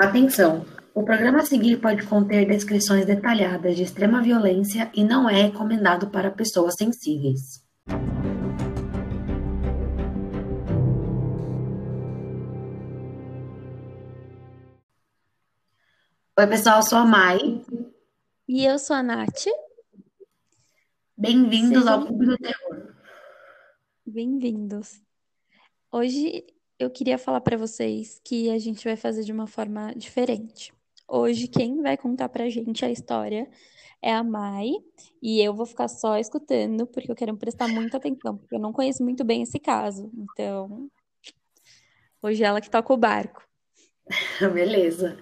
Atenção! O programa a seguir pode conter descrições detalhadas de extrema violência e não é recomendado para pessoas sensíveis. Oi, pessoal, eu sou a Mai. E eu sou a Nath. Bem-vindos ao Clube do Terror. Bem-vindos. Hoje eu queria falar para vocês que a gente vai fazer de uma forma diferente. Hoje, quem vai contar pra gente a história é a Mai, e eu vou ficar só escutando, porque eu quero prestar muita atenção, porque eu não conheço muito bem esse caso. Então, hoje é ela que toca o barco. Beleza.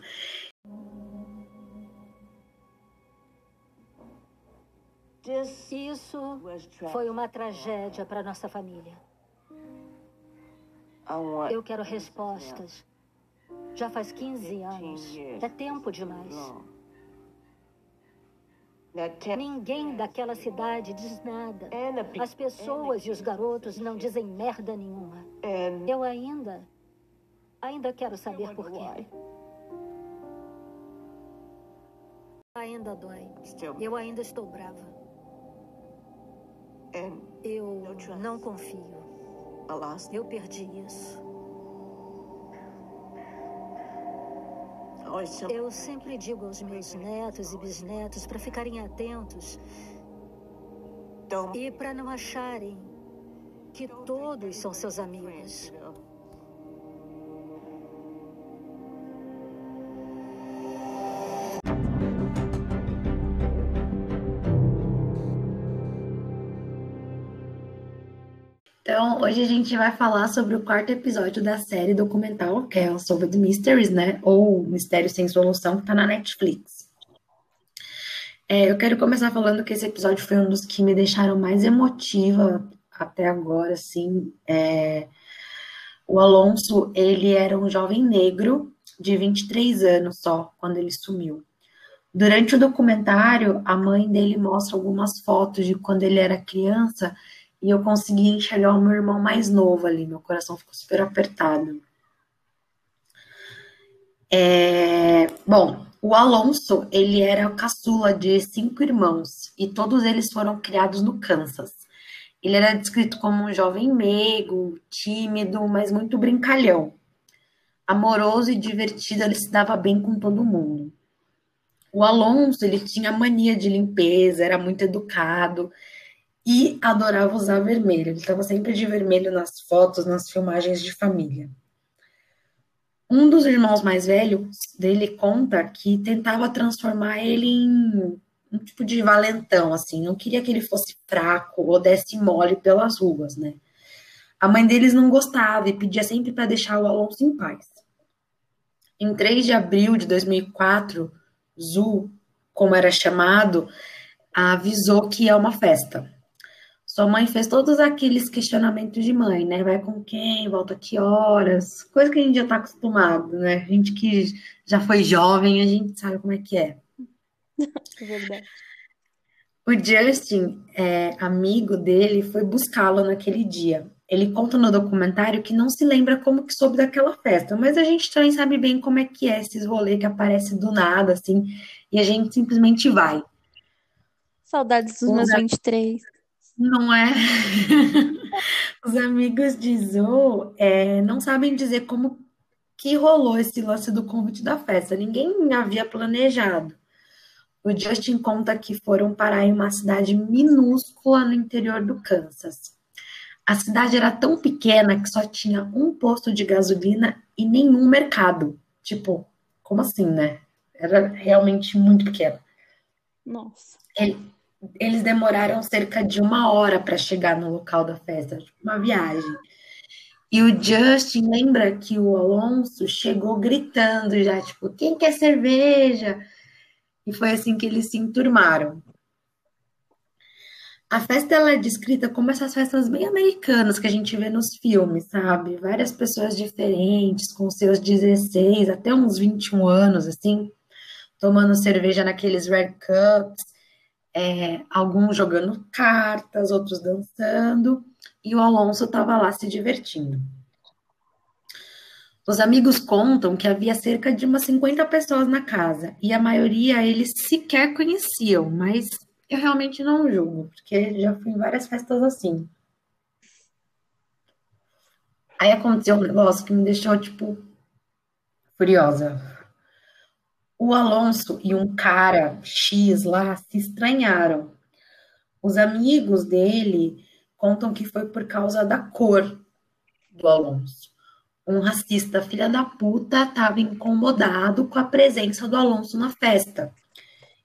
Isso foi uma tragédia para nossa família. Eu quero respostas. Já faz 15 anos. É tempo demais. Ninguém daquela cidade diz nada. As pessoas e os garotos não dizem merda nenhuma. Eu ainda. Ainda quero saber por quê. Ainda dói. Eu ainda estou brava. Eu não confio. Eu perdi isso. Eu sempre digo aos meus netos e bisnetos para ficarem atentos e para não acharem que todos são seus amigos. Hoje a gente vai falar sobre o quarto episódio da série documental, que é o Solved Mysteries, né? Ou Mistério Sem Solução, que tá na Netflix. É, eu quero começar falando que esse episódio foi um dos que me deixaram mais emotiva até agora, assim. É... O Alonso, ele era um jovem negro de 23 anos só, quando ele sumiu. Durante o documentário, a mãe dele mostra algumas fotos de quando ele era criança e eu consegui enxergar o meu irmão mais novo ali, meu coração ficou super apertado. É, bom, o Alonso, ele era o caçula de cinco irmãos e todos eles foram criados no Kansas. Ele era descrito como um jovem meigo, tímido, mas muito brincalhão. Amoroso e divertido, ele se dava bem com todo mundo. O Alonso, ele tinha mania de limpeza, era muito educado e adorava usar vermelho. Ele estava sempre de vermelho nas fotos, nas filmagens de família. Um dos irmãos mais velhos dele conta que tentava transformar ele em um tipo de valentão, assim, não queria que ele fosse fraco ou desse mole pelas ruas, né? A mãe deles não gostava e pedia sempre para deixar o Alonso em paz. Em 3 de abril de 2004, Zu, como era chamado, avisou que é uma festa. Sua mãe fez todos aqueles questionamentos de mãe, né? Vai com quem? Volta que horas? Coisa que a gente já tá acostumado, né? A gente que já foi jovem, a gente sabe como é que é. É verdade. O Justin, é, amigo dele, foi buscá-lo naquele dia. Ele conta no documentário que não se lembra como que soube daquela festa, mas a gente também sabe bem como é que é esses rolês que aparecem do nada, assim, e a gente simplesmente vai. Saudades dos meus 23. Não é? Os amigos de Zoe é, não sabem dizer como que rolou esse lance do convite da festa. Ninguém havia planejado. O Justin conta que foram parar em uma cidade minúscula no interior do Kansas. A cidade era tão pequena que só tinha um posto de gasolina e nenhum mercado. Tipo, como assim, né? Era realmente muito pequena. Nossa. Ele, eles demoraram cerca de uma hora para chegar no local da festa, tipo, uma viagem. E o Justin lembra que o Alonso chegou gritando já, tipo, quem quer cerveja? E foi assim que eles se enturmaram. A festa ela é descrita como essas festas bem americanas que a gente vê nos filmes, sabe? Várias pessoas diferentes, com seus 16 até uns 21 anos, assim, tomando cerveja naqueles red cups é, alguns jogando cartas, outros dançando, e o Alonso estava lá se divertindo. Os amigos contam que havia cerca de umas 50 pessoas na casa e a maioria eles sequer conheciam, mas eu realmente não julgo, porque já fui em várias festas assim. Aí aconteceu um negócio que me deixou, tipo, furiosa. O Alonso e um cara X lá se estranharam. Os amigos dele contam que foi por causa da cor do Alonso um racista filha da puta estava incomodado com a presença do Alonso na festa.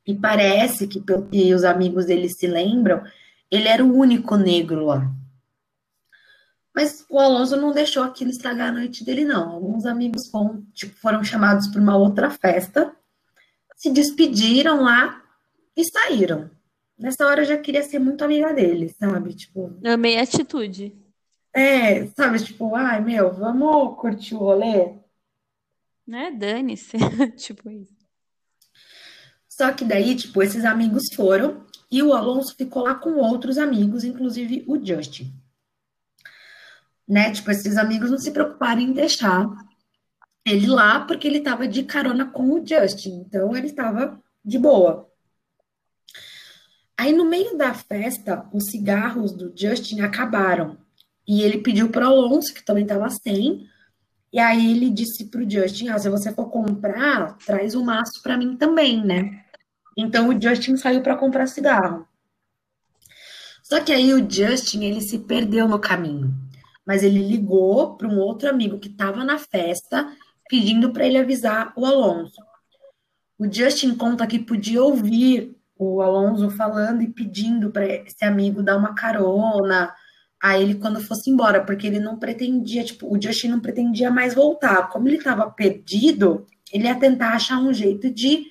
E parece que, pelo que os amigos dele se lembram, ele era o único negro lá. Mas o Alonso não deixou aquilo estragar a noite dele, não. Alguns amigos foram, tipo, foram chamados para uma outra festa, se despediram lá e saíram. Nessa hora eu já queria ser muito amiga dele, sabe? Tipo. Amei a atitude. É, sabe, tipo, ai, meu, vamos curtir o rolê? Né? Dane-se. tipo isso. Só que daí, tipo, esses amigos foram e o Alonso ficou lá com outros amigos, inclusive o Justin. Né? Tipo, esses amigos não se preocuparam em deixar ele lá porque ele tava de carona com o Justin. Então ele estava de boa. Aí no meio da festa, os cigarros do Justin acabaram. E ele pediu para o Alonso, que também estava sem. E aí ele disse para o Justin: ah, se você for comprar, traz um maço para mim também, né? Então o Justin saiu para comprar cigarro. Só que aí o Justin ele se perdeu no caminho. Mas ele ligou para um outro amigo que estava na festa, pedindo para ele avisar o Alonso. O Justin conta que podia ouvir o Alonso falando e pedindo para esse amigo dar uma carona, a ele quando fosse embora, porque ele não pretendia, tipo, o Justin não pretendia mais voltar. Como ele estava perdido, ele ia tentar achar um jeito de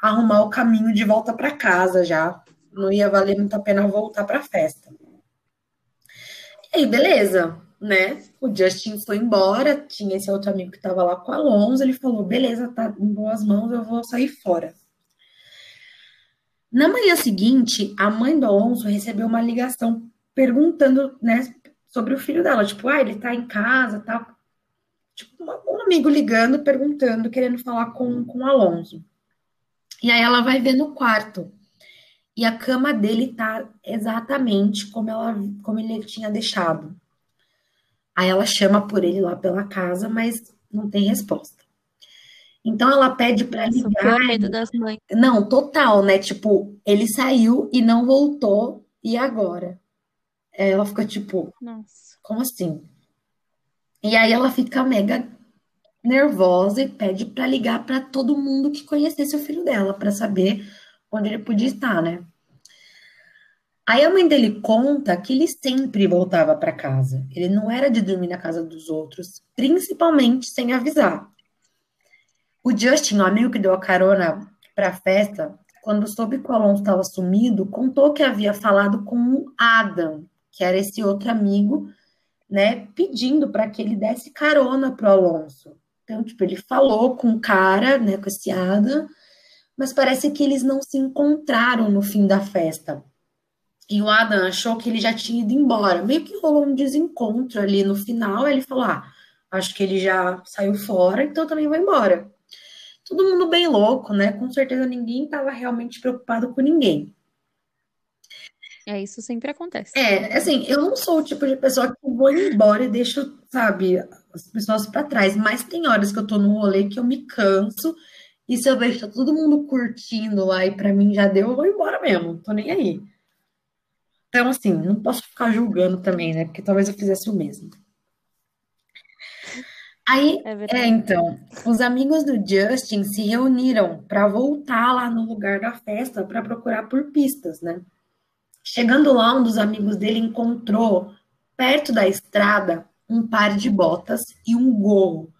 arrumar o caminho de volta para casa já. Não ia valer muito a pena voltar para a festa. E aí, beleza, né? O Justin foi embora, tinha esse outro amigo que estava lá com o Alonso, ele falou: beleza, tá em boas mãos, eu vou sair fora. Na manhã seguinte, a mãe do Alonso recebeu uma ligação perguntando, né, sobre o filho dela, tipo, ah, ele tá em casa, tá? Tipo, um amigo ligando, perguntando, querendo falar com, com o Alonso. E aí ela vai ver no quarto. E a cama dele tá exatamente como ela como ele tinha deixado. Aí ela chama por ele lá pela casa, mas não tem resposta. Então ela pede para ligar. medo das mães. Não, total, né? Tipo, ele saiu e não voltou e agora? ela fica tipo, Nossa. como assim? E aí ela fica mega nervosa e pede para ligar para todo mundo que conhecesse o filho dela, para saber onde ele podia estar, né? Aí a mãe dele conta que ele sempre voltava para casa. Ele não era de dormir na casa dos outros, principalmente sem avisar. O Justin, o amigo que deu a carona para a festa, quando soube que o Alonso estava sumido, contou que havia falado com o Adam, que era esse outro amigo, né, pedindo para que ele desse carona pro Alonso. Então, tipo, ele falou com o cara, né, com esse Adam, mas parece que eles não se encontraram no fim da festa. E o Adam achou que ele já tinha ido embora. Meio que rolou um desencontro ali no final. Ele falou: Ah, acho que ele já saiu fora, então eu também vou embora. Todo mundo bem louco, né? Com certeza ninguém estava realmente preocupado com ninguém. É, isso sempre acontece. É, assim, eu não sou o tipo de pessoa que vou embora e deixo, sabe, as pessoas para trás, mas tem horas que eu tô no rolê que eu me canso e se eu vejo tá todo mundo curtindo lá e para mim já deu, eu vou embora mesmo, tô nem aí. Então, assim, não posso ficar julgando também, né? Porque talvez eu fizesse o mesmo. Aí, é, é, então, os amigos do Justin se reuniram para voltar lá no lugar da festa para procurar por pistas, né? Chegando lá, um dos amigos dele encontrou, perto da estrada, um par de botas e um gorro,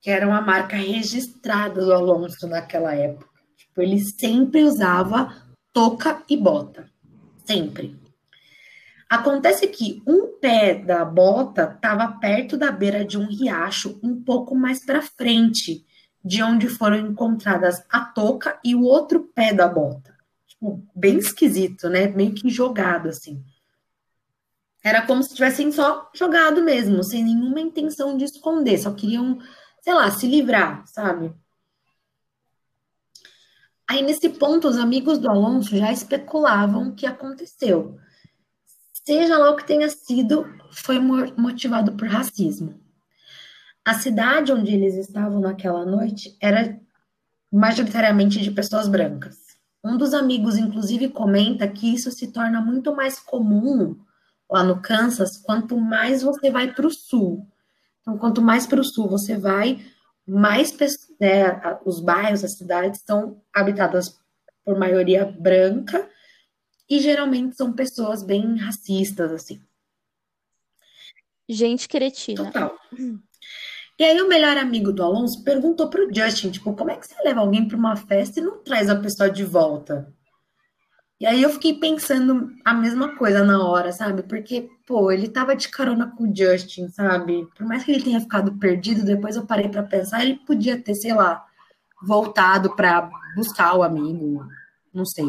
que era uma marca registrada do Alonso naquela época. Tipo, ele sempre usava touca e bota. Sempre. Acontece que um pé da bota estava perto da beira de um riacho, um pouco mais para frente, de onde foram encontradas a touca e o outro pé da bota tipo, bem esquisito, né? Meio que jogado, assim. Era como se tivessem só jogado mesmo, sem nenhuma intenção de esconder, só queriam, sei lá, se livrar, sabe? Aí, nesse ponto, os amigos do Alonso já especulavam o que aconteceu. Seja lá o que tenha sido, foi motivado por racismo. A cidade onde eles estavam naquela noite era majoritariamente de pessoas brancas. Um dos amigos, inclusive, comenta que isso se torna muito mais comum lá no Kansas quanto mais você vai para o sul. Então, quanto mais para o sul você vai, mais né, os bairros, as cidades são habitadas por maioria branca e geralmente são pessoas bem racistas, assim. Gente cretina. Total. E aí o melhor amigo do Alonso perguntou pro Justin, tipo, como é que você leva alguém para uma festa e não traz a pessoa de volta? E aí eu fiquei pensando a mesma coisa na hora, sabe? Porque, pô, ele tava de carona com o Justin, sabe? Por mais que ele tenha ficado perdido, depois eu parei para pensar, ele podia ter, sei lá, voltado para buscar o amigo, não sei.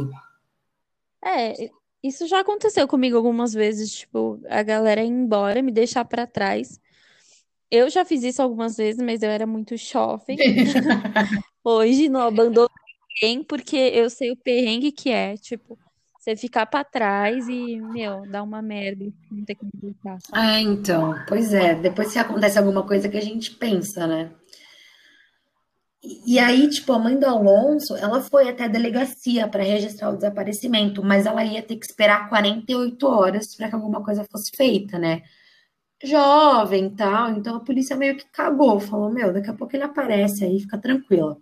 É, isso já aconteceu comigo algumas vezes, tipo, a galera ir embora, me deixar para trás. Eu já fiz isso algumas vezes, mas eu era muito jovem. Hoje não abandono ninguém, porque eu sei o perrengue que é, tipo, você ficar pra trás e, meu, dar uma merda, não que me voltar. É, então, pois é, depois se acontece alguma coisa que a gente pensa, né? E aí, tipo, a mãe do Alonso, ela foi até a delegacia para registrar o desaparecimento, mas ela ia ter que esperar 48 horas para que alguma coisa fosse feita, né? Jovem tal, então a polícia meio que cagou, falou: Meu, daqui a pouco ele aparece aí, fica tranquila.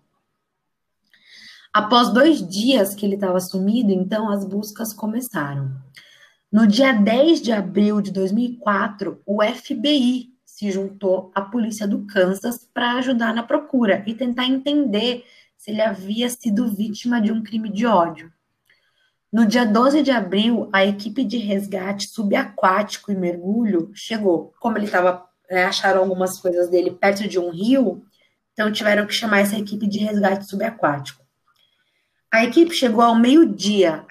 Após dois dias que ele estava sumido, então as buscas começaram. No dia 10 de abril de 2004, o FBI se juntou à polícia do Kansas para ajudar na procura e tentar entender se ele havia sido vítima de um crime de ódio. No dia 12 de abril, a equipe de resgate subaquático e mergulho chegou. Como ele estava, né, acharam algumas coisas dele perto de um rio, então tiveram que chamar essa equipe de resgate subaquático. A equipe chegou ao meio-dia.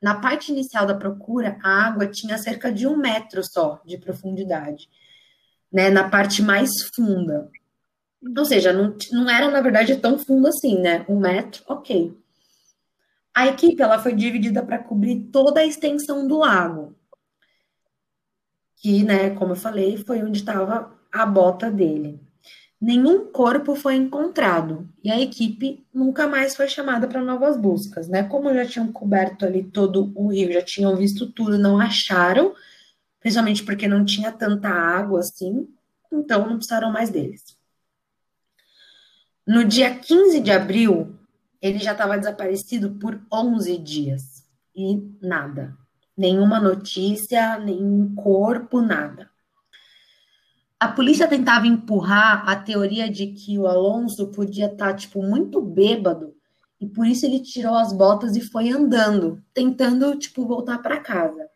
Na parte inicial da procura, a água tinha cerca de um metro só de profundidade, né? Na parte mais funda. Ou seja, não, não era, na verdade, tão fundo assim, né? Um metro, ok. A equipe ela foi dividida para cobrir toda a extensão do lago. Que, né, como eu falei, foi onde estava a bota dele nenhum corpo foi encontrado e a equipe nunca mais foi chamada para novas buscas, né? Como já tinham coberto ali todo o rio, já tinham visto tudo, não acharam, principalmente porque não tinha tanta água assim, então não precisaram mais deles. No dia 15 de abril, ele já estava desaparecido por 11 dias e nada. Nenhuma notícia, nenhum corpo, nada a polícia tentava empurrar a teoria de que o Alonso podia estar, tá, tipo, muito bêbado e por isso ele tirou as botas e foi andando, tentando, tipo, voltar para casa.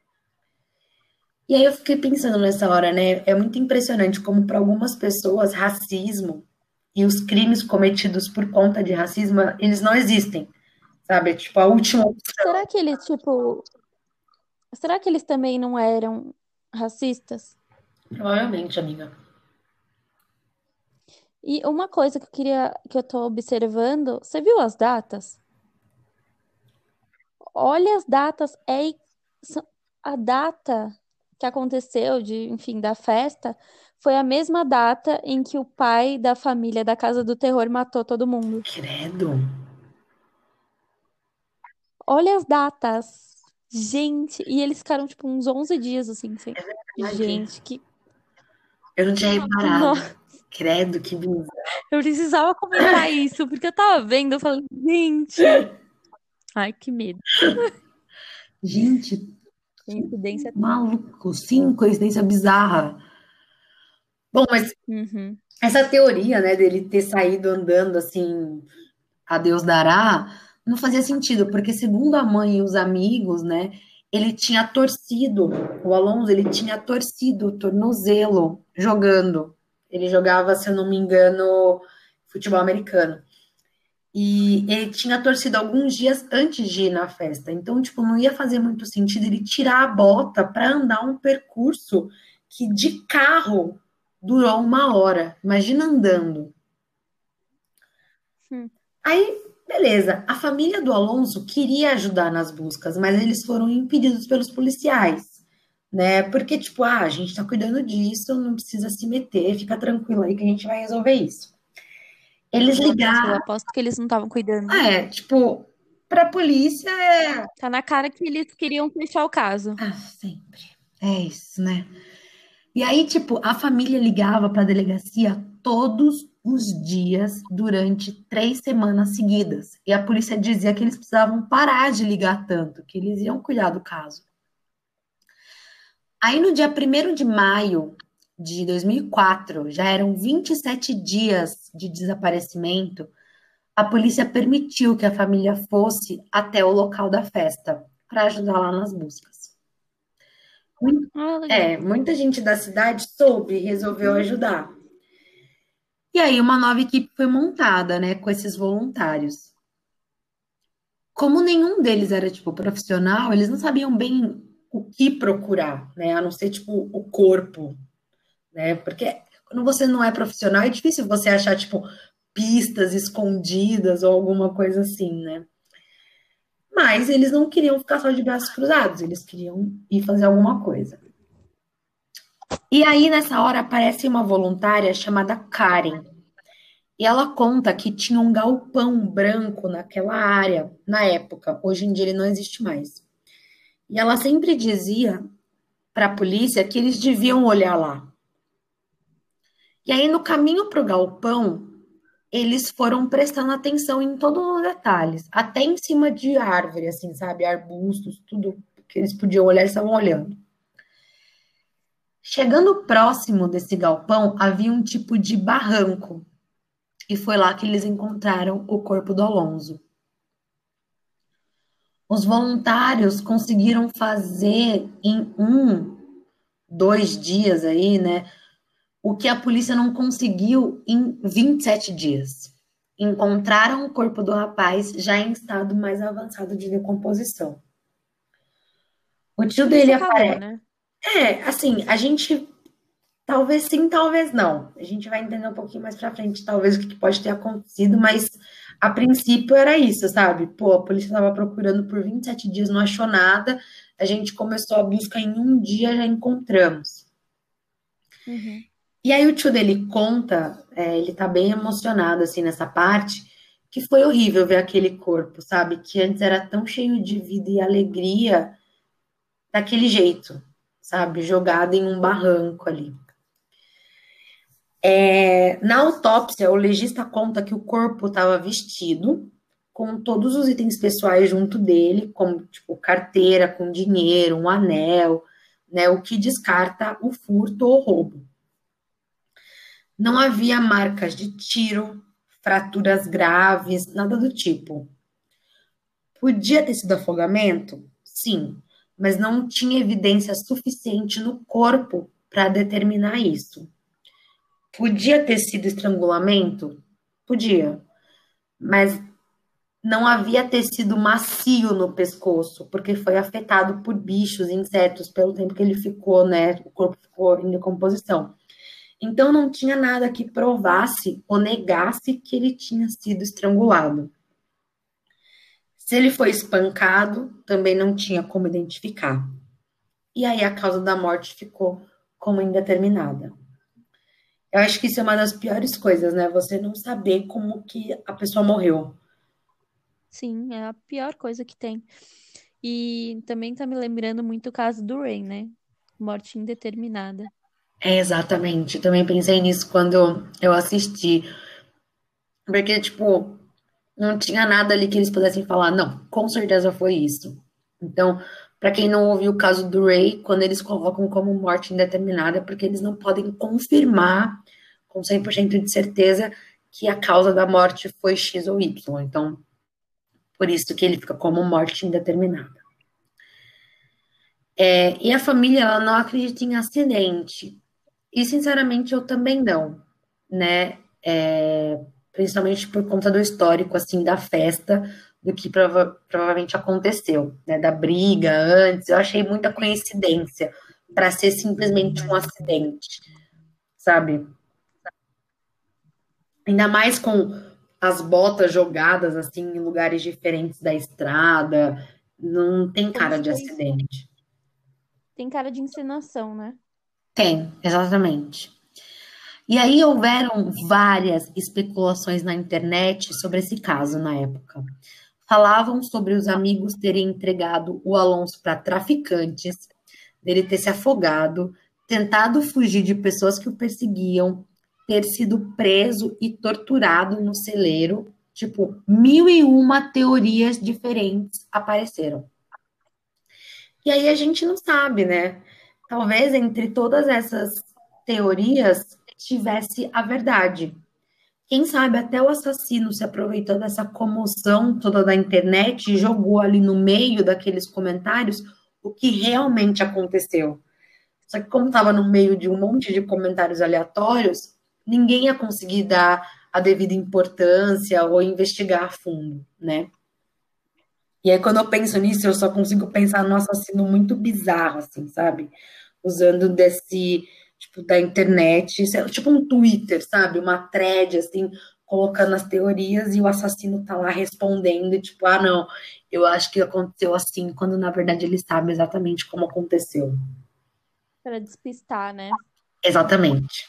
E aí eu fiquei pensando nessa hora, né? É muito impressionante como para algumas pessoas racismo e os crimes cometidos por conta de racismo, eles não existem. Sabe? Tipo, a última. Será que ele, tipo, será que eles também não eram racistas? Provavelmente, amiga. E uma coisa que eu queria, que eu tô observando, você viu as datas? Olha as datas, é a data que aconteceu de, enfim, da festa foi a mesma data em que o pai da família da Casa do Terror matou todo mundo. Credo. Olha as datas. Gente, e eles ficaram tipo uns 11 dias assim, sem... É Gente, que eu não tinha reparado. Nossa. Credo, que bizarro. Eu precisava comentar isso, porque eu tava vendo, eu falei, gente. Ai, que medo. Gente. Coincidência. Maluco, sim, coincidência bizarra. Bom, mas uhum. essa teoria, né, dele ter saído andando assim, a Deus dará, não fazia sentido, porque segundo a mãe e os amigos, né, ele tinha torcido, o Alonso, ele tinha torcido o tornozelo jogando. Ele jogava, se eu não me engano, futebol americano. E ele tinha torcido alguns dias antes de ir na festa. Então, tipo, não ia fazer muito sentido ele tirar a bota para andar um percurso que de carro durou uma hora. Imagina andando. Hum. Aí, beleza. A família do Alonso queria ajudar nas buscas, mas eles foram impedidos pelos policiais, né? Porque, tipo, ah, a gente tá cuidando disso, não precisa se meter, fica tranquilo aí que a gente vai resolver isso. Eles ligaram. Eu aposto que eles não estavam cuidando. É, tipo, pra polícia é. Tá na cara que eles queriam fechar o caso. Ah, sempre. É isso, né? E aí, tipo, a família ligava para a delegacia todos os dias durante três semanas seguidas. E a polícia dizia que eles precisavam parar de ligar tanto, que eles iam cuidar do caso. Aí, no dia 1 de maio de 2004, já eram 27 dias de desaparecimento, a polícia permitiu que a família fosse até o local da festa para ajudar lá nas buscas. Ah, é, muita gente da cidade soube e resolveu ajudar. E aí uma nova equipe foi montada, né, com esses voluntários. Como nenhum deles era tipo profissional, eles não sabiam bem o que procurar, né, a não ser tipo o corpo né? Porque quando você não é profissional, é difícil você achar, tipo, pistas escondidas ou alguma coisa assim, né? Mas eles não queriam ficar só de braços cruzados, eles queriam ir fazer alguma coisa. E aí, nessa hora, aparece uma voluntária chamada Karen. E ela conta que tinha um galpão branco naquela área, na época. Hoje em dia ele não existe mais. E ela sempre dizia para a polícia que eles deviam olhar lá, e aí, no caminho para o galpão, eles foram prestando atenção em todos os detalhes, até em cima de árvore, assim, sabe? Arbustos, tudo que eles podiam olhar, eles estavam olhando. Chegando próximo desse galpão, havia um tipo de barranco. E foi lá que eles encontraram o corpo do Alonso. Os voluntários conseguiram fazer em um, dois dias aí, né? o que a polícia não conseguiu em 27 dias. Encontraram o corpo do rapaz já em estado mais avançado de decomposição. O tio dele aparece. Né? É, assim, a gente talvez sim, talvez não. A gente vai entender um pouquinho mais pra frente, talvez o que pode ter acontecido, mas a princípio era isso, sabe? Pô, a polícia estava procurando por 27 dias, não achou nada. A gente começou a busca em um dia, já encontramos. Uhum. E aí o tio dele conta, é, ele tá bem emocionado, assim, nessa parte, que foi horrível ver aquele corpo, sabe? Que antes era tão cheio de vida e alegria, daquele jeito, sabe? Jogado em um barranco ali. É, na autópsia, o legista conta que o corpo estava vestido com todos os itens pessoais junto dele, como tipo carteira com dinheiro, um anel, né? O que descarta o furto ou roubo. Não havia marcas de tiro, fraturas graves, nada do tipo. Podia ter sido afogamento? Sim, mas não tinha evidência suficiente no corpo para determinar isso. Podia ter sido estrangulamento? Podia, mas não havia tecido macio no pescoço, porque foi afetado por bichos, insetos, pelo tempo que ele ficou, né? O corpo ficou em decomposição. Então não tinha nada que provasse ou negasse que ele tinha sido estrangulado. Se ele foi espancado, também não tinha como identificar. E aí a causa da morte ficou como indeterminada. Eu acho que isso é uma das piores coisas, né? Você não saber como que a pessoa morreu. Sim, é a pior coisa que tem. E também tá me lembrando muito o caso do Ray, né? Morte indeterminada. É, exatamente. Também pensei nisso quando eu assisti. Porque, tipo, não tinha nada ali que eles pudessem falar, não, com certeza foi isso. Então, para quem não ouviu o caso do Ray, quando eles colocam como morte indeterminada, é porque eles não podem confirmar com 100% de certeza que a causa da morte foi X ou Y. Então, por isso que ele fica como morte indeterminada. É, e a família ela não acredita em acidente. E, sinceramente, eu também não, né? É, principalmente por conta do histórico, assim, da festa, do que prova provavelmente aconteceu, né, da briga antes. Eu achei muita coincidência para ser simplesmente um acidente, sabe? Ainda mais com as botas jogadas assim em lugares diferentes da estrada, não tem cara de acidente. Tem cara de encenação, né? Tem, exatamente. E aí houveram várias especulações na internet sobre esse caso na época. Falavam sobre os amigos terem entregado o Alonso para traficantes, dele ter se afogado, tentado fugir de pessoas que o perseguiam, ter sido preso e torturado no celeiro. Tipo, mil e uma teorias diferentes apareceram. E aí a gente não sabe, né? Talvez entre todas essas teorias tivesse a verdade. Quem sabe até o assassino se aproveitou dessa comoção toda da internet e jogou ali no meio daqueles comentários o que realmente aconteceu. Só que como estava no meio de um monte de comentários aleatórios, ninguém ia conseguir dar a devida importância ou investigar a fundo, né? E aí, quando eu penso nisso, eu só consigo pensar num assassino muito bizarro, assim, sabe? Usando desse, tipo, da internet, tipo um Twitter, sabe? Uma thread, assim, colocando as teorias e o assassino tá lá respondendo, tipo, ah, não, eu acho que aconteceu assim, quando na verdade ele sabe exatamente como aconteceu. Para despistar, né? Exatamente.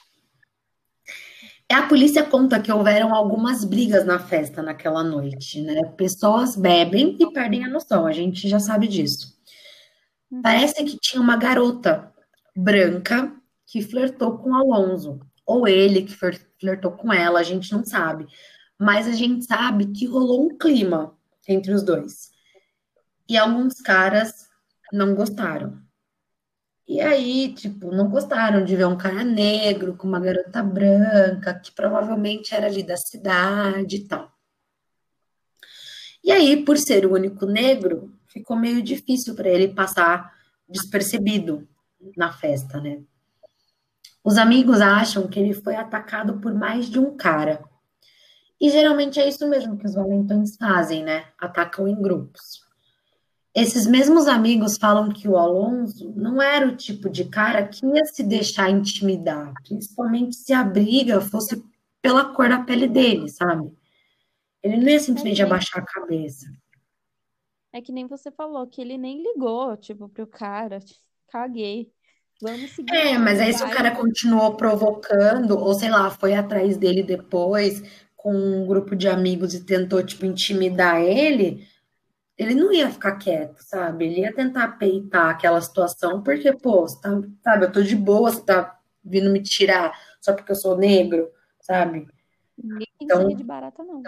A polícia conta que houveram algumas brigas na festa naquela noite, né? Pessoas bebem e perdem a noção, a gente já sabe disso. Uhum. Parece que tinha uma garota branca que flertou com Alonso, ou ele que flertou com ela, a gente não sabe. Mas a gente sabe que rolou um clima entre os dois. E alguns caras não gostaram. E aí, tipo, não gostaram de ver um cara negro com uma garota branca, que provavelmente era ali da cidade e tal. E aí, por ser o único negro, ficou meio difícil para ele passar despercebido na festa, né? Os amigos acham que ele foi atacado por mais de um cara. E geralmente é isso mesmo que os valentões fazem, né? Atacam em grupos. Esses mesmos amigos falam que o Alonso não era o tipo de cara que ia se deixar intimidar, principalmente se a briga fosse pela cor da pele dele, sabe? Ele não ia simplesmente é abaixar a cabeça. É que nem você falou, que ele nem ligou, tipo, pro cara, caguei. Vamos seguir. É, mas aí se o cara continuou provocando, ou sei lá, foi atrás dele depois com um grupo de amigos e tentou, tipo, intimidar ele, ele não ia ficar quieto, sabe? Ele ia tentar peitar aquela situação, porque, pô, tá, sabe, eu tô de boa, você tá vindo me tirar só porque eu sou negro, sabe? Ninguém então, de barata, não.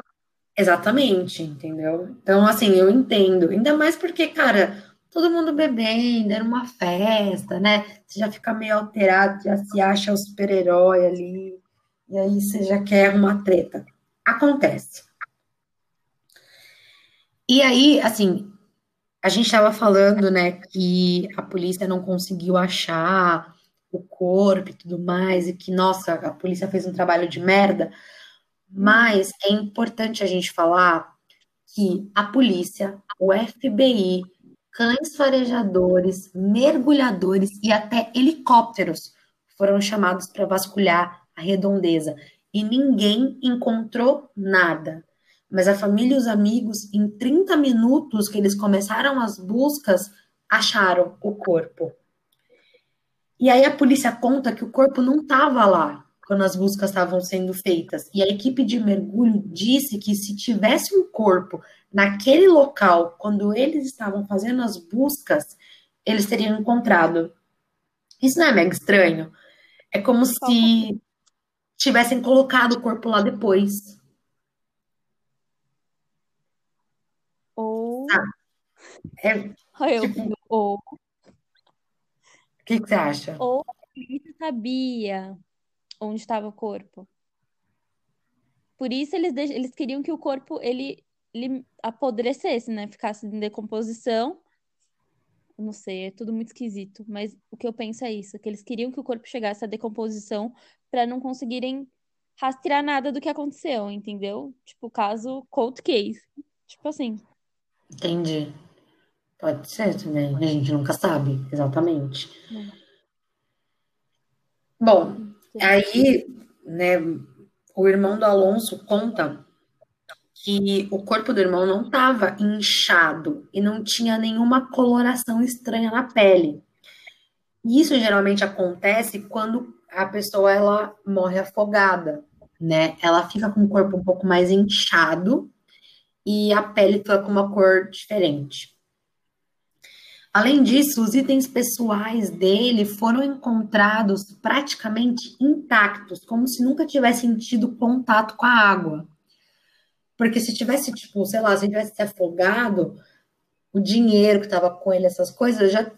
Exatamente, entendeu? Então, assim, eu entendo. Ainda mais porque, cara, todo mundo bebendo, era uma festa, né? Você já fica meio alterado, já se acha o super-herói ali, e aí você já quer uma treta. Acontece. E aí, assim, a gente estava falando, né, que a polícia não conseguiu achar o corpo e tudo mais, e que, nossa, a polícia fez um trabalho de merda, mas é importante a gente falar que a polícia, o FBI, cães farejadores, mergulhadores e até helicópteros foram chamados para vasculhar a redondeza. E ninguém encontrou nada. Mas a família e os amigos, em 30 minutos que eles começaram as buscas, acharam o corpo. E aí a polícia conta que o corpo não estava lá quando as buscas estavam sendo feitas. E a equipe de mergulho disse que se tivesse um corpo naquele local quando eles estavam fazendo as buscas, eles teriam encontrado. Isso não é mega estranho? É como se tivessem colocado o corpo lá depois. Ou. Ah, é, eu, tipo, ou. O que, que você acha? Ou polícia sabia onde estava o corpo. Por isso eles, deix... eles queriam que o corpo ele, ele apodrecesse, né? Ficasse em decomposição. não sei, é tudo muito esquisito, mas o que eu penso é isso, que eles queriam que o corpo chegasse à decomposição para não conseguirem rastrear nada do que aconteceu, entendeu? Tipo, caso cold case. Tipo assim. Entendi. Pode ser também. A gente nunca sabe, exatamente. Bom, aí, né, o irmão do Alonso conta que o corpo do irmão não estava inchado e não tinha nenhuma coloração estranha na pele. Isso geralmente acontece quando a pessoa ela morre afogada, né? Ela fica com o corpo um pouco mais inchado e a pele fica com uma cor diferente. Além disso, os itens pessoais dele foram encontrados praticamente intactos, como se nunca tivessem tido contato com a água. Porque se tivesse, tipo, sei lá, se tivesse se afogado, o dinheiro que estava com ele, essas coisas, já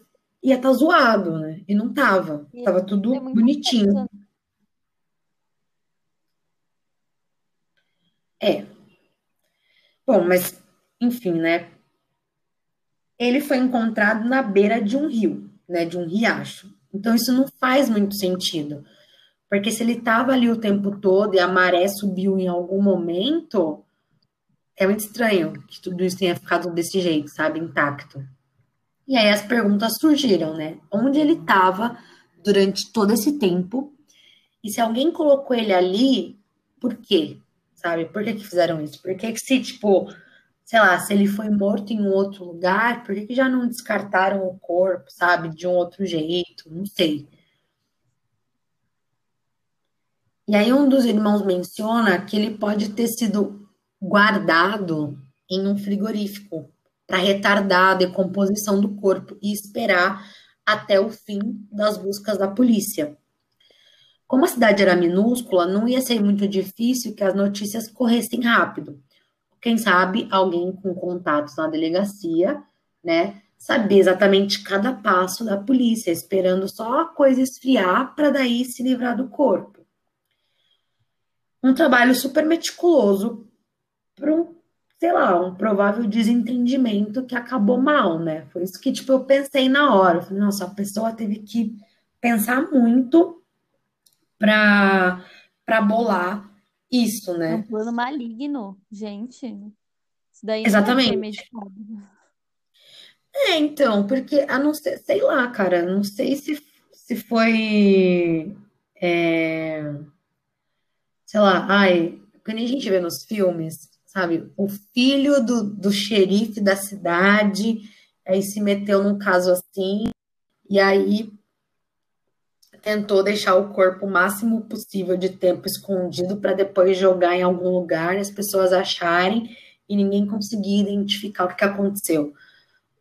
ia estar tá zoado, né? E não tava. E tava tudo é bonitinho. É. Bom, mas, enfim, né? Ele foi encontrado na beira de um rio, né? De um riacho. Então, isso não faz muito sentido. Porque se ele estava ali o tempo todo e a maré subiu em algum momento, é muito estranho que tudo isso tenha ficado desse jeito, sabe? Intacto. E aí as perguntas surgiram, né? Onde ele estava durante todo esse tempo? E se alguém colocou ele ali, por quê? Sabe? Por que, que fizeram isso? Por que, que se, tipo, sei lá, se ele foi morto em um outro lugar, por que, que já não descartaram o corpo, sabe? De um outro jeito? Não sei. E aí um dos irmãos menciona que ele pode ter sido guardado em um frigorífico para retardar a decomposição do corpo e esperar até o fim das buscas da polícia. Como a cidade era minúscula, não ia ser muito difícil que as notícias corressem rápido. Quem sabe alguém com contatos na delegacia, né, saber exatamente cada passo da polícia, esperando só a coisa esfriar para daí se livrar do corpo. Um trabalho super meticuloso para um, sei lá, um provável desentendimento que acabou mal, né? Foi isso que, tipo, eu pensei na hora. Falei, nossa, a pessoa teve que pensar muito para para bolar isso, né? É um plano maligno, gente. Isso daí Exatamente. É, então, porque a não ser, sei lá, cara, não sei se, se foi, é, sei lá, ai, quando a gente vê nos filmes, sabe? O filho do, do xerife da cidade aí se meteu num caso assim, e aí tentou deixar o corpo o máximo possível de tempo escondido para depois jogar em algum lugar e as pessoas acharem e ninguém conseguir identificar o que aconteceu.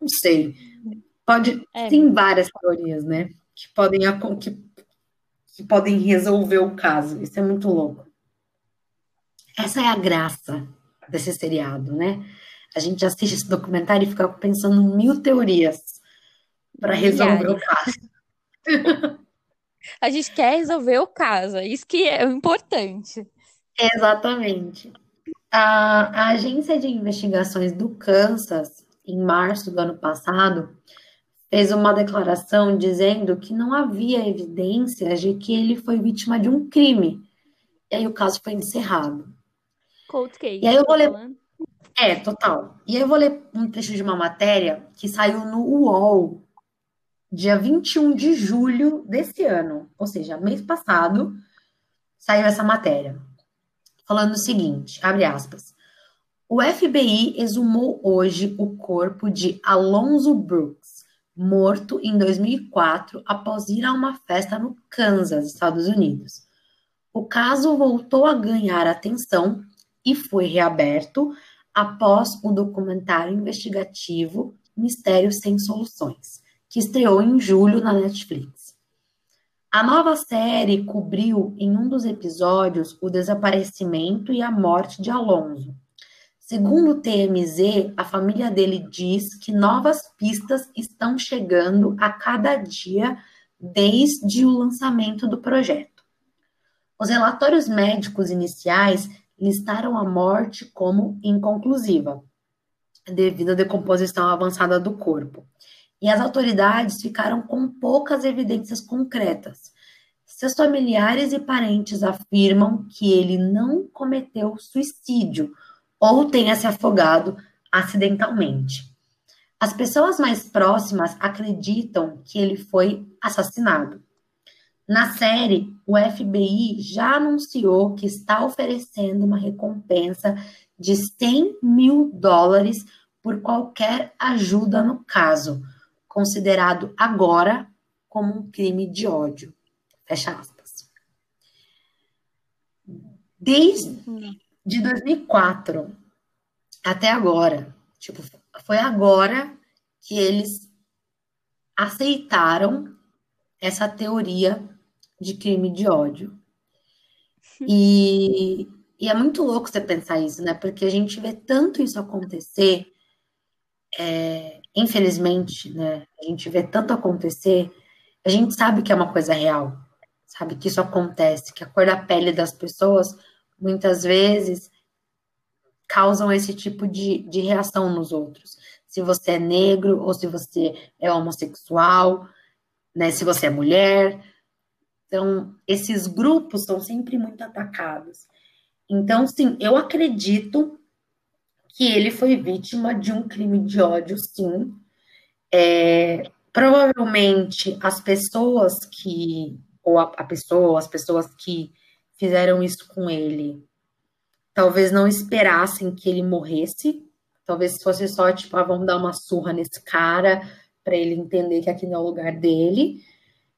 Não sei. Pode, é. tem várias teorias, né? Que podem, que, que podem resolver o caso. Isso é muito louco. Essa é a graça desse seriado, né? A gente assiste esse documentário e fica pensando mil teorias para resolver o caso. A gente quer resolver o caso, é isso que é o importante. Exatamente. A, a agência de investigações do Kansas, em março do ano passado, fez uma declaração dizendo que não havia evidências de que ele foi vítima de um crime. E aí o caso foi encerrado. Cold case. E aí eu vou ler. É, total. E aí eu vou ler um trecho de uma matéria que saiu no UOL, dia 21 de julho desse ano. Ou seja, mês passado, saiu essa matéria. Falando o seguinte: abre aspas. O FBI exumou hoje o corpo de Alonzo Brooks, morto em 2004 após ir a uma festa no Kansas, Estados Unidos. O caso voltou a ganhar atenção e foi reaberto após o documentário investigativo Mistérios Sem Soluções, que estreou em julho na Netflix. A nova série cobriu em um dos episódios o desaparecimento e a morte de Alonso. Segundo o TMZ, a família dele diz que novas pistas estão chegando a cada dia desde o lançamento do projeto. Os relatórios médicos iniciais listaram a morte como inconclusiva, devido à decomposição avançada do corpo. E as autoridades ficaram com poucas evidências concretas, seus familiares e parentes afirmam que ele não cometeu suicídio ou tenha se afogado acidentalmente. As pessoas mais próximas acreditam que ele foi assassinado. Na série, o FBI já anunciou que está oferecendo uma recompensa de 100 mil dólares por qualquer ajuda no caso, considerado agora como um crime de ódio. Fecha aspas. Desde de 2004 até agora, tipo, foi agora que eles aceitaram essa teoria de crime de ódio. E, e, é muito louco você pensar isso, né? Porque a gente vê tanto isso acontecer, é, infelizmente, né? A gente vê tanto acontecer, a gente sabe que é uma coisa real, sabe que isso acontece, que a cor da pele das pessoas muitas vezes causam esse tipo de, de reação nos outros. Se você é negro ou se você é homossexual, né? Se você é mulher, então, esses grupos são sempre muito atacados. Então, sim, eu acredito que ele foi vítima de um crime de ódio, sim. É, provavelmente as pessoas que, ou a, a pessoa, as pessoas que fizeram isso com ele, talvez não esperassem que ele morresse. Talvez fosse só tipo, ah, vamos dar uma surra nesse cara para ele entender que aqui não é o lugar dele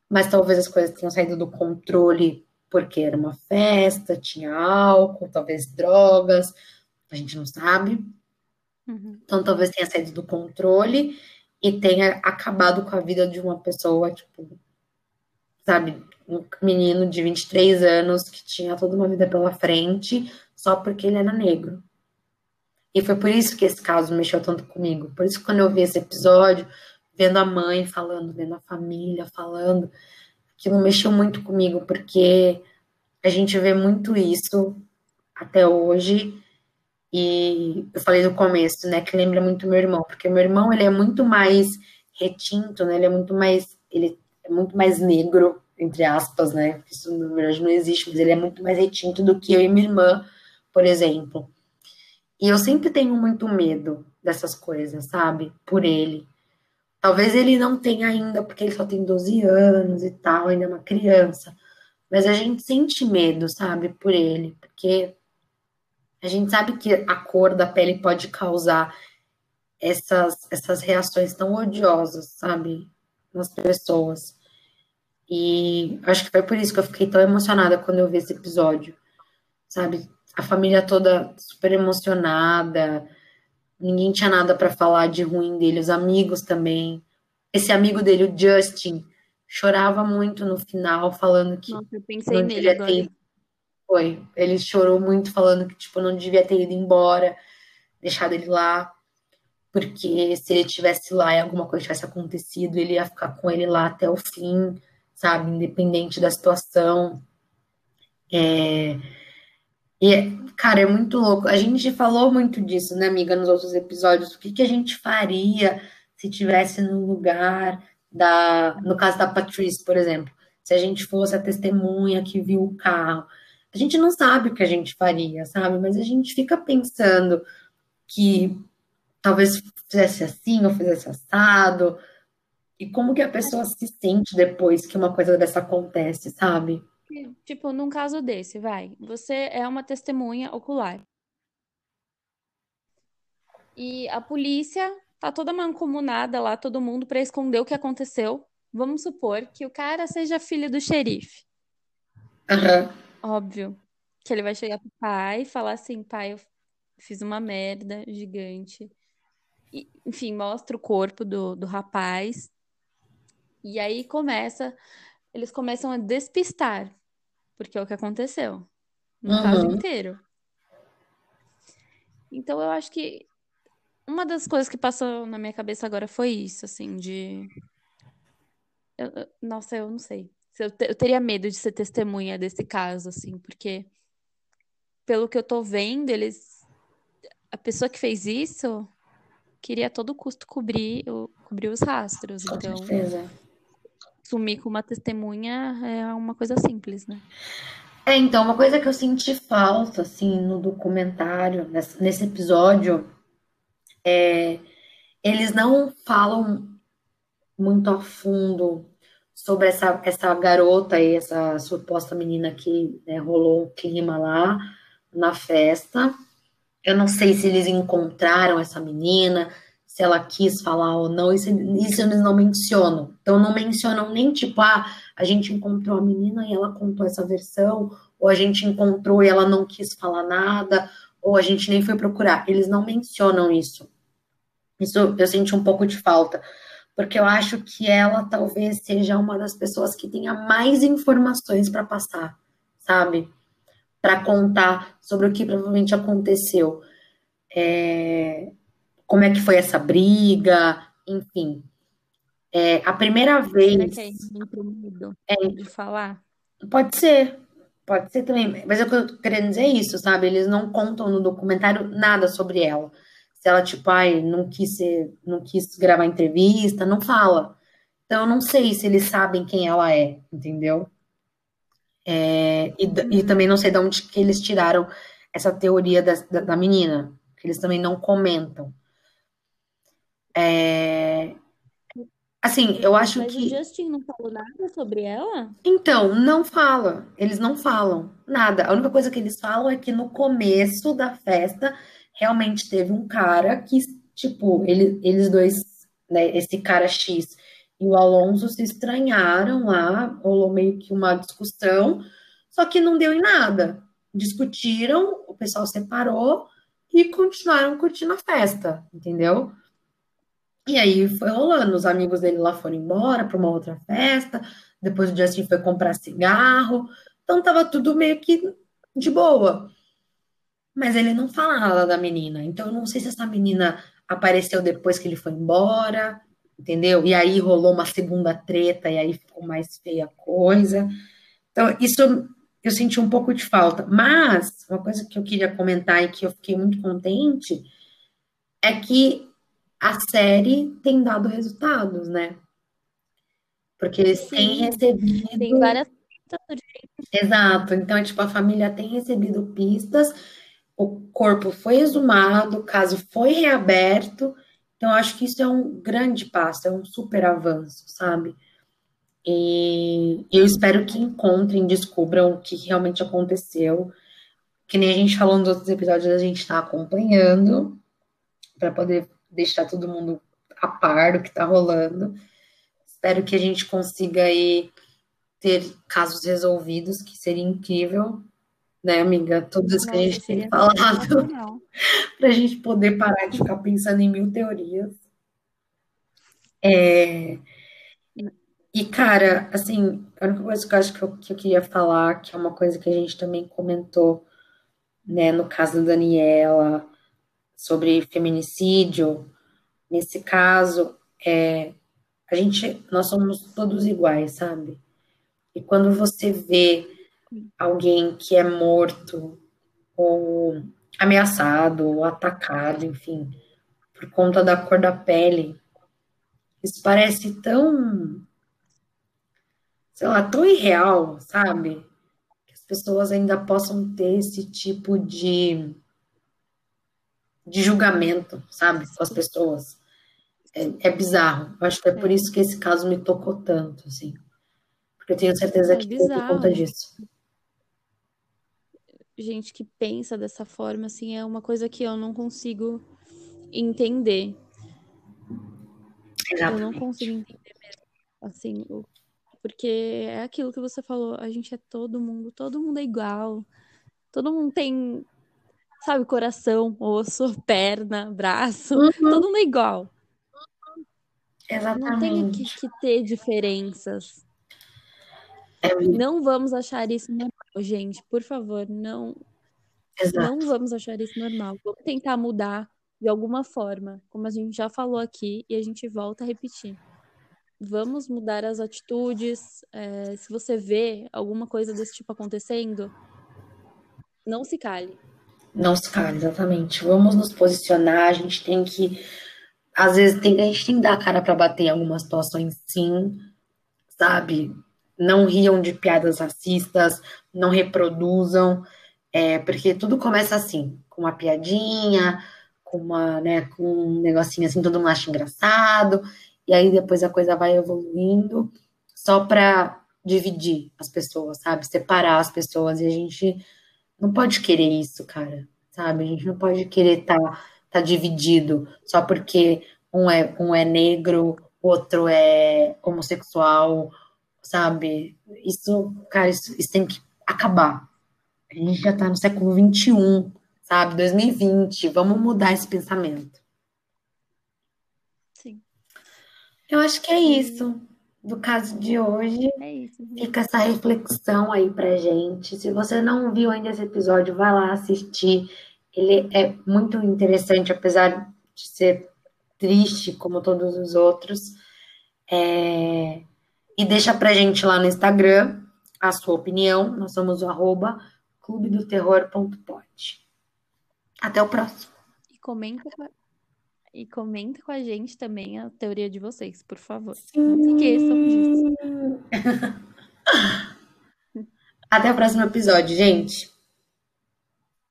mas talvez as coisas tenham saído do controle porque era uma festa, tinha álcool, talvez drogas, a gente não sabe. Uhum. Então talvez tenha saído do controle e tenha acabado com a vida de uma pessoa, tipo, sabe, um menino de 23 anos que tinha toda uma vida pela frente só porque ele era negro. E foi por isso que esse caso mexeu tanto comigo. Por isso que quando eu vi esse episódio, vendo a mãe falando, vendo a família falando, aquilo mexeu muito comigo, porque a gente vê muito isso até hoje. E eu falei no começo, né, que lembra muito meu irmão, porque meu irmão, ele é muito mais retinto, né, ele é muito mais, ele é muito mais negro, entre aspas, né, isso na verdade não existe, mas ele é muito mais retinto do que eu e minha irmã, por exemplo. E eu sempre tenho muito medo dessas coisas, sabe, por ele. Talvez ele não tenha ainda, porque ele só tem 12 anos e tal, ainda é uma criança. Mas a gente sente medo, sabe, por ele, porque a gente sabe que a cor da pele pode causar essas, essas reações tão odiosas, sabe, nas pessoas. E acho que foi por isso que eu fiquei tão emocionada quando eu vi esse episódio, sabe? A família toda super emocionada, ninguém tinha nada para falar de ruim dele, os amigos também. Esse amigo dele, o Justin, chorava muito no final, falando que. Nossa, eu pensei nele agora. Ter... Foi. Ele chorou muito, falando que, tipo, não devia ter ido embora, deixado ele lá. Porque se ele tivesse lá e alguma coisa tivesse acontecido, ele ia ficar com ele lá até o fim, sabe? Independente da situação. É e, cara, é muito louco. A gente falou muito disso, né, amiga, nos outros episódios. O que, que a gente faria se tivesse no lugar da. No caso da Patrice, por exemplo. Se a gente fosse a testemunha que viu o carro. A gente não sabe o que a gente faria, sabe? Mas a gente fica pensando que talvez fizesse assim ou fizesse assado. E como que a pessoa se sente depois que uma coisa dessa acontece, sabe? tipo, num caso desse, vai, você é uma testemunha ocular. E a polícia tá toda mancomunada lá, todo mundo, para esconder o que aconteceu. Vamos supor que o cara seja filho do xerife. Uhum. Óbvio. Que ele vai chegar pro pai e falar assim: pai, eu fiz uma merda gigante. E, enfim, mostra o corpo do, do rapaz. E aí começa eles começam a despistar, porque é o que aconteceu no uhum. caso inteiro. Então eu acho que uma das coisas que passou na minha cabeça agora foi isso, assim, de. Eu, nossa, eu não sei. Eu, te, eu teria medo de ser testemunha desse caso, assim, porque pelo que eu tô vendo, eles. A pessoa que fez isso queria a todo custo cobrir, cobrir os rastros. Com então, certeza sumir com uma testemunha é uma coisa simples, né? É, então, uma coisa que eu senti falta, assim, no documentário, nesse, nesse episódio, é eles não falam muito a fundo sobre essa, essa garota e essa suposta menina que né, rolou o clima lá na festa. Eu não sei se eles encontraram essa menina, se ela quis falar ou não, isso, isso eles não mencionam. Então, não mencionam nem tipo, ah, a gente encontrou a menina e ela contou essa versão, ou a gente encontrou e ela não quis falar nada, ou a gente nem foi procurar. Eles não mencionam isso. Isso eu senti um pouco de falta, porque eu acho que ela talvez seja uma das pessoas que tenha mais informações para passar, sabe? Para contar sobre o que provavelmente aconteceu. É como é que foi essa briga, enfim. É, a primeira vez. Será é é, de falar? Pode ser, pode ser também. Mas eu querendo dizer isso, sabe? Eles não contam no documentário nada sobre ela. Se ela, tipo, ai, não quis ser, não quis gravar entrevista, não fala. Então eu não sei se eles sabem quem ela é, entendeu? É, e, e, também não sei de onde que eles tiraram essa teoria da, da, da menina, que eles também não comentam. É... Assim, eu acho Mas que. o Justin não falou nada sobre ela? Então, não fala. Eles não falam nada. A única coisa que eles falam é que no começo da festa realmente teve um cara que, tipo, ele, eles dois, né, esse cara X e o Alonso se estranharam lá, rolou meio que uma discussão, só que não deu em nada. Discutiram, o pessoal separou e continuaram curtindo a festa, entendeu? E aí foi rolando, os amigos dele lá foram embora para uma outra festa, depois o Justin foi comprar cigarro, então tava tudo meio que de boa. Mas ele não fala nada da menina, então eu não sei se essa menina apareceu depois que ele foi embora, entendeu? E aí rolou uma segunda treta e aí ficou mais feia a coisa. Então, isso eu senti um pouco de falta. Mas, uma coisa que eu queria comentar e que eu fiquei muito contente é que a série tem dado resultados, né? Porque eles Sim, têm recebido. Tem várias Exato. Então, tipo, a família tem recebido pistas, o corpo foi exumado, o caso foi reaberto. Então, acho que isso é um grande passo, é um super avanço, sabe? E eu espero que encontrem, descubram o que realmente aconteceu. Que nem a gente falou nos outros episódios, a gente está acompanhando para poder deixar todo mundo a par do que está rolando. Espero que a gente consiga aí ter casos resolvidos, que seria incrível, né, amiga? Tudo isso que a gente tem falado, para a gente poder parar de ficar pensando em mil teorias. É... E, cara, assim, a única coisa que eu acho que eu, que eu queria falar, que é uma coisa que a gente também comentou, né, no caso da Daniela, sobre feminicídio, nesse caso, é, a gente, nós somos todos iguais, sabe? E quando você vê alguém que é morto ou ameaçado ou atacado, enfim, por conta da cor da pele, isso parece tão, sei lá, tão irreal, sabe? Que as pessoas ainda possam ter esse tipo de de julgamento, sabe, com as pessoas. É, é bizarro. Eu acho que é por isso que esse caso me tocou tanto, assim. Porque eu tenho certeza é que é por conta disso. Gente que pensa dessa forma, assim, é uma coisa que eu não consigo entender. Exatamente. Eu não consigo entender mesmo. Assim, porque é aquilo que você falou, a gente é todo mundo, todo mundo é igual. Todo mundo tem sabe, coração, osso, perna, braço, uhum. todo mundo é igual. Exatamente. Não tem que, que ter diferenças. É não vamos achar isso normal, gente. Por favor, não. Exato. Não vamos achar isso normal. Vamos tentar mudar de alguma forma, como a gente já falou aqui, e a gente volta a repetir. Vamos mudar as atitudes. É, se você vê alguma coisa desse tipo acontecendo, não se cale. Não se cala, exatamente. Vamos nos posicionar, a gente tem que. Às vezes tem, a gente tem que dar a cara para bater em algumas situações, sim. sabe? Não riam de piadas racistas, não reproduzam, é, porque tudo começa assim, com uma piadinha, com uma, né, com um negocinho assim, todo mundo acha engraçado, e aí depois a coisa vai evoluindo só para dividir as pessoas, sabe? Separar as pessoas, e a gente não pode querer isso, cara, sabe? A gente não pode querer estar tá, tá dividido só porque um é, um é negro, outro é homossexual, sabe? Isso, cara, isso, isso tem que acabar. A gente já tá no século XXI, sabe? 2020, vamos mudar esse pensamento. Sim. Eu acho que é isso do caso de hoje. É isso. Fica essa reflexão aí pra gente. Se você não viu ainda esse episódio, vai lá assistir. Ele é muito interessante, apesar de ser triste, como todos os outros. É... E deixa pra gente lá no Instagram a sua opinião. Nós somos o arroba clubedoterror.pod. Até o próximo. E comenta, e comenta com a gente também a teoria de vocês, por favor. Sim. Não esqueçam disso. Até o próximo episódio, gente.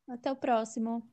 Até o próximo.